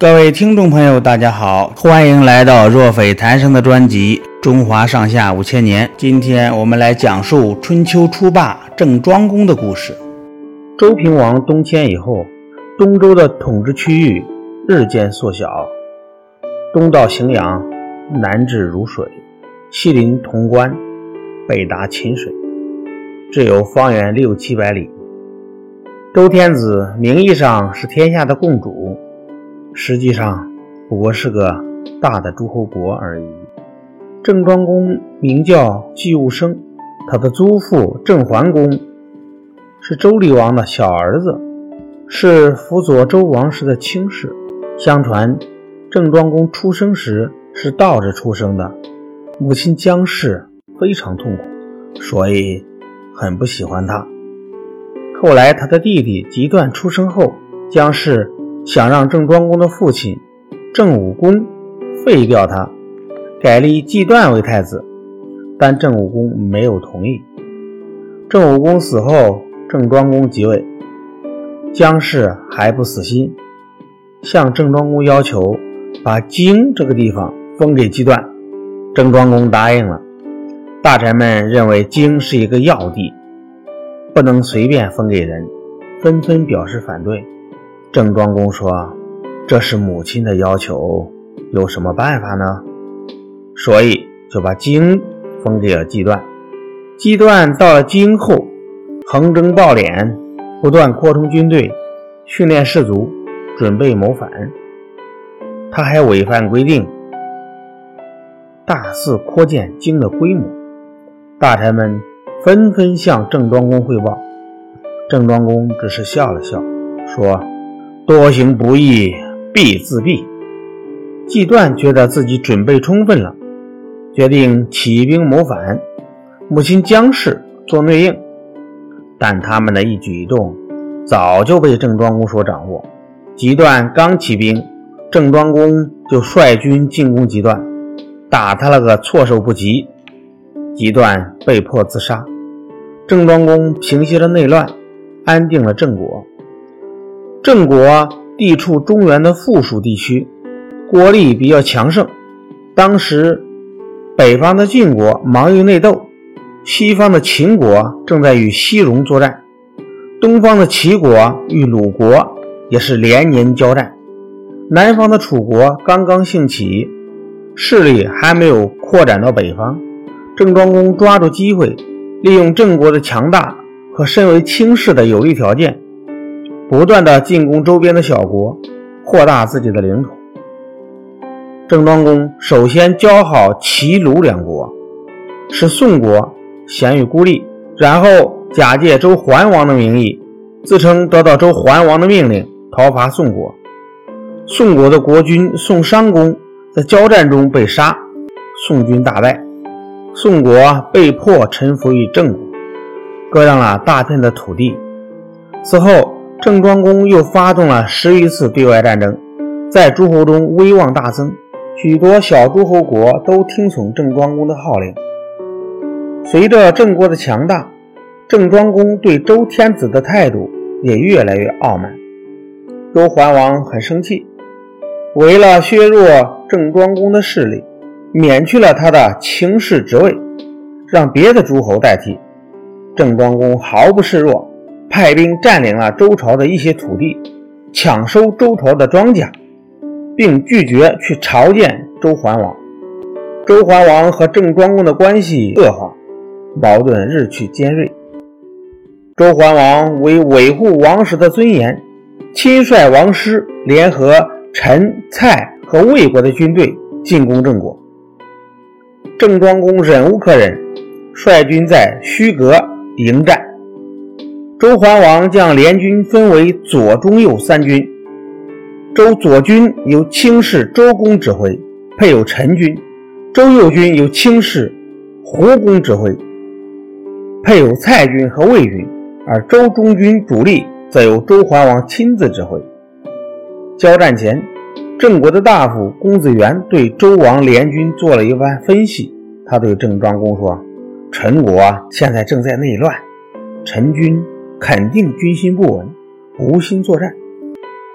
各位听众朋友，大家好，欢迎来到若斐谈生的专辑《中华上下五千年》。今天我们来讲述春秋初霸郑庄公的故事。周平王东迁以后，东周的统治区域日渐缩小，东到荥阳，南至汝水，西临潼关，北达秦水，只有方圆六七百里。周天子名义上是天下的共主。实际上不过是个大的诸侯国而已。郑庄公名叫季务生，他的祖父郑桓公是周厉王的小儿子，是辅佐周王室的卿士。相传郑庄公出生时是倒着出生的，母亲姜氏非常痛苦，所以很不喜欢他。后来他的弟弟姬段出生后，姜氏。想让郑庄公的父亲郑武公废掉他，改立季段为太子，但郑武公没有同意。郑武公死后，郑庄公即位，姜氏还不死心，向郑庄公要求把荆这个地方封给季段。郑庄公答应了。大臣们认为荆是一个要地，不能随便封给人，纷纷表示反对。郑庄公说：“这是母亲的要求，有什么办法呢？”所以就把荆封给了季段。季段到了荆后，横征暴敛，不断扩充军队，训练士卒，准备谋反。他还违反规定，大肆扩建荆的规模。大臣们纷纷向郑庄公汇报，郑庄公只是笑了笑，说。多行不义必自毙。季段觉得自己准备充分了，决定起兵谋反。母亲姜氏做内应，但他们的一举一动早就被郑庄公所掌握。季段刚起兵，郑庄公就率军进攻季段，打他了个措手不及。季段被迫自杀。郑庄公平息了内乱，安定了郑国。郑国地处中原的附属地区，国力比较强盛。当时，北方的晋国忙于内斗，西方的秦国正在与西戎作战，东方的齐国与鲁国也是连年交战。南方的楚国刚刚兴起，势力还没有扩展到北方。郑庄公抓住机会，利用郑国的强大和身为卿士的有利条件。不断的进攻周边的小国，扩大自己的领土。郑庄公首先交好齐鲁两国，使宋国咸于孤立，然后假借周桓王的名义，自称得到周桓王的命令，讨伐宋国。宋国的国君宋襄公在交战中被杀，宋军大败，宋国被迫臣服于郑国，割让了大片的土地。此后。郑庄公又发动了十余次对外战争，在诸侯中威望大增，许多小诸侯国都听从郑庄公的号令。随着郑国的强大，郑庄公对周天子的态度也越来越傲慢。周桓王很生气，为了削弱郑庄公的势力，免去了他的卿士职位，让别的诸侯代替。郑庄公毫不示弱。派兵占领了周朝的一些土地，抢收周朝的庄稼，并拒绝去朝见周桓王。周桓王和郑庄公的关系恶化，矛盾日趋尖锐。周桓王为维护王室的尊严，亲率王师联合陈、蔡和魏国的军队进攻郑国。郑庄公忍无可忍，率军在虚阁迎战。周桓王将联军分为左、中、右三军。周左军由卿士周公指挥，配有陈军；周右军由卿士胡公指挥，配有蔡军和魏军；而周中军主力则由周桓王亲自指挥。交战前，郑国的大夫公子元对周王联军做了一番分析。他对郑庄公说：“陈国现在正在内乱，陈军。”肯定军心不稳，无心作战。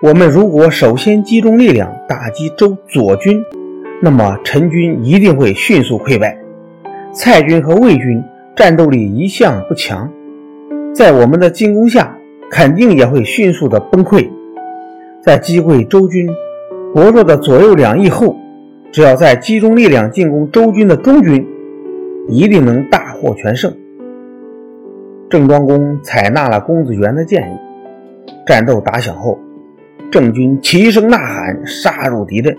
我们如果首先集中力量打击周左军，那么陈军一定会迅速溃败。蔡军和魏军战斗力一向不强，在我们的进攻下，肯定也会迅速的崩溃。在击溃周军薄弱的左右两翼后，只要再集中力量进攻周军的中军，一定能大获全胜。郑庄公采纳了公子元的建议，战斗打响后。郑军齐声呐喊，杀入敌阵。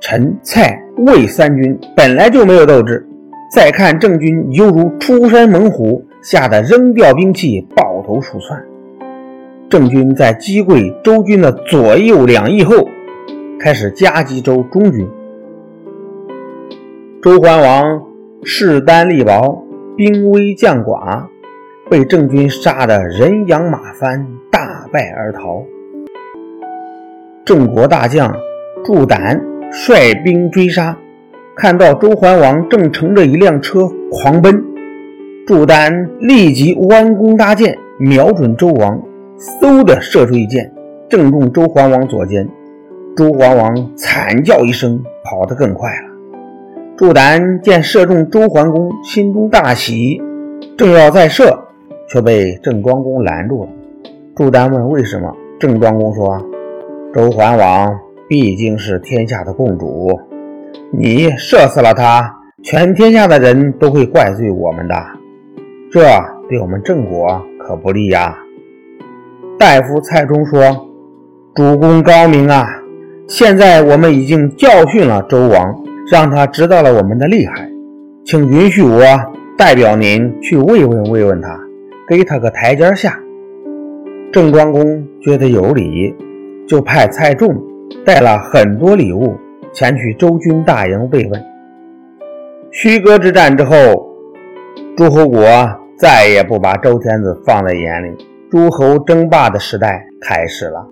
陈、蔡、魏三军本来就没有斗志，再看郑军犹如出山猛虎，吓得扔掉兵器，抱头鼠窜。郑军在击溃周军的左右两翼后，开始夹击周中军。周桓王势单力薄，兵微将寡，被郑军杀得人仰马翻，大败而逃。郑国大将祝胆率兵追杀，看到周桓王正乘着一辆车狂奔，祝丹立即弯弓搭箭，瞄准周王，嗖的射出一箭，正中周桓王左肩。周桓王惨叫一声，跑得更快了。祝丹见射中周桓公，心中大喜，正要再射，却被郑庄公拦住了。祝丹问为什么，郑庄公说。周桓王毕竟是天下的共主，你射死了他，全天下的人都会怪罪我们的，这对我们郑国可不利呀。大夫蔡中说：“主公高明啊！现在我们已经教训了周王，让他知道了我们的厉害，请允许我代表您去慰问慰问他，给他个台阶下。”郑庄公觉得有理。就派蔡仲带了很多礼物前去周军大营慰问。虚歌之战之后，诸侯国再也不把周天子放在眼里，诸侯争霸的时代开始了。